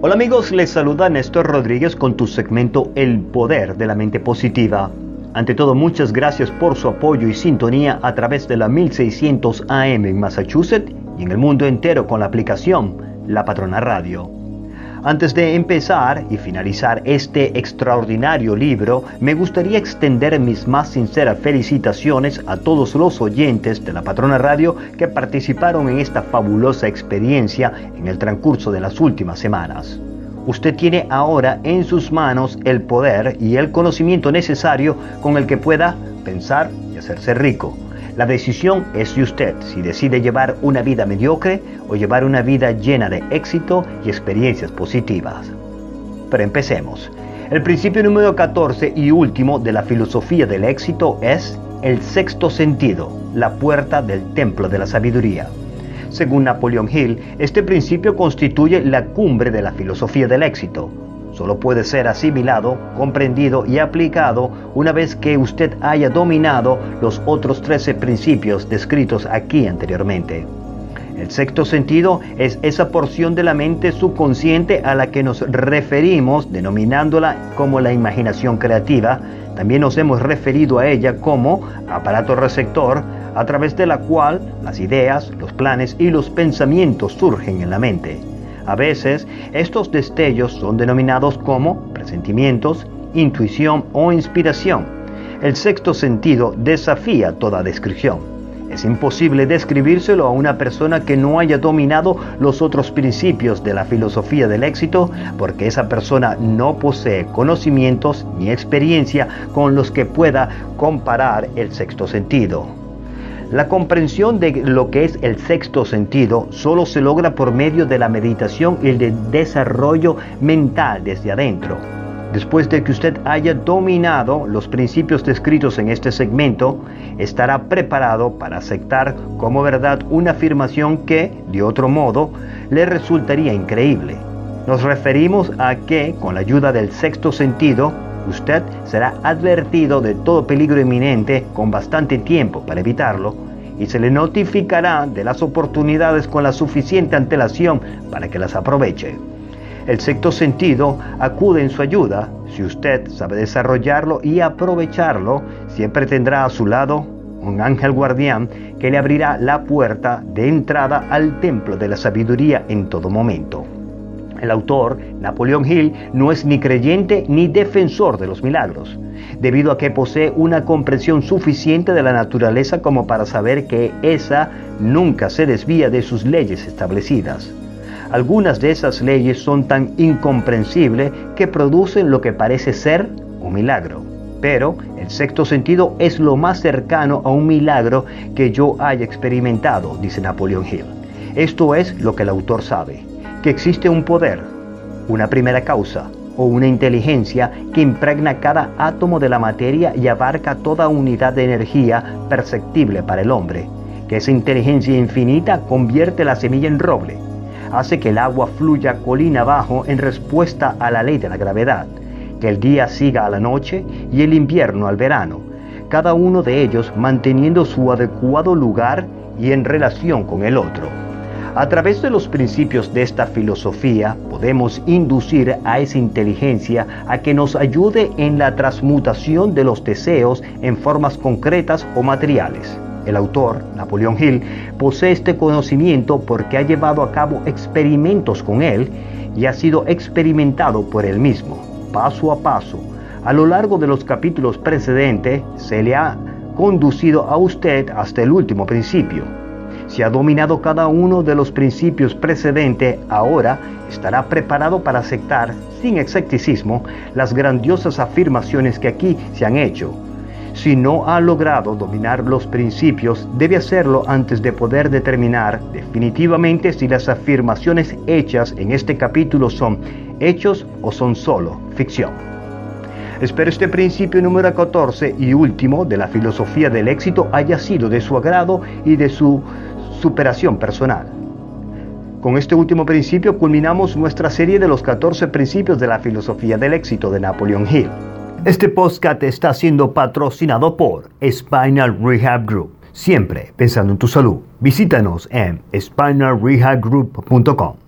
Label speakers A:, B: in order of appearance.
A: Hola amigos, les saluda Néstor Rodríguez con tu segmento El Poder de la Mente Positiva. Ante todo, muchas gracias por su apoyo y sintonía a través de la 1600 AM en Massachusetts y en el mundo entero con la aplicación La Patrona Radio. Antes de empezar y finalizar este extraordinario libro, me gustaría extender mis más sinceras felicitaciones a todos los oyentes de la Patrona Radio que participaron en esta fabulosa experiencia en el transcurso de las últimas semanas. Usted tiene ahora en sus manos el poder y el conocimiento necesario con el que pueda pensar y hacerse rico. La decisión es de usted si decide llevar una vida mediocre o llevar una vida llena de éxito y experiencias positivas. Pero empecemos. El principio número 14 y último de la filosofía del éxito es el sexto sentido, la puerta del templo de la sabiduría. Según Napoleon Hill, este principio constituye la cumbre de la filosofía del éxito, solo puede ser asimilado, comprendido y aplicado una vez que usted haya dominado los otros 13 principios descritos aquí anteriormente. El sexto sentido es esa porción de la mente subconsciente a la que nos referimos denominándola como la imaginación creativa. También nos hemos referido a ella como aparato receptor a través de la cual las ideas, los planes y los pensamientos surgen en la mente. A veces estos destellos son denominados como presentimientos, intuición o inspiración. El sexto sentido desafía toda descripción. Es imposible describírselo a una persona que no haya dominado los otros principios de la filosofía del éxito porque esa persona no posee conocimientos ni experiencia con los que pueda comparar el sexto sentido. La comprensión de lo que es el sexto sentido solo se logra por medio de la meditación y el de desarrollo mental desde adentro. Después de que usted haya dominado los principios descritos en este segmento, estará preparado para aceptar como verdad una afirmación que, de otro modo, le resultaría increíble. Nos referimos a que, con la ayuda del sexto sentido, usted será advertido de todo peligro inminente con bastante tiempo para evitarlo y se le notificará de las oportunidades con la suficiente antelación para que las aproveche. El sexto sentido acude en su ayuda. Si usted sabe desarrollarlo y aprovecharlo, siempre tendrá a su lado un ángel guardián que le abrirá la puerta de entrada al templo de la sabiduría en todo momento. El autor, Napoleón Hill, no es ni creyente ni defensor de los milagros, debido a que posee una comprensión suficiente de la naturaleza como para saber que esa nunca se desvía de sus leyes establecidas. Algunas de esas leyes son tan incomprensibles que producen lo que parece ser un milagro. Pero el sexto sentido es lo más cercano a un milagro que yo haya experimentado, dice Napoleón Hill. Esto es lo que el autor sabe que existe un poder, una primera causa o una inteligencia que impregna cada átomo de la materia y abarca toda unidad de energía perceptible para el hombre, que esa inteligencia infinita convierte la semilla en roble, hace que el agua fluya colina abajo en respuesta a la ley de la gravedad, que el día siga a la noche y el invierno al verano, cada uno de ellos manteniendo su adecuado lugar y en relación con el otro. A través de los principios de esta filosofía podemos inducir a esa inteligencia a que nos ayude en la transmutación de los deseos en formas concretas o materiales. El autor, Napoleón Hill, posee este conocimiento porque ha llevado a cabo experimentos con él y ha sido experimentado por él mismo, paso a paso. A lo largo de los capítulos precedentes se le ha conducido a usted hasta el último principio, si ha dominado cada uno de los principios precedentes, ahora estará preparado para aceptar, sin escepticismo, las grandiosas afirmaciones que aquí se han hecho. Si no ha logrado dominar los principios, debe hacerlo antes de poder determinar definitivamente si las afirmaciones hechas en este capítulo son hechos o son solo ficción. Espero este principio número 14 y último de la filosofía del éxito haya sido de su agrado y de su superación personal. Con este último principio culminamos nuestra serie de los 14 principios de la filosofía del éxito de Napoleon Hill. Este podcast está siendo patrocinado por Spinal Rehab Group. Siempre pensando en tu salud. Visítanos en spinalrehabgroup.com.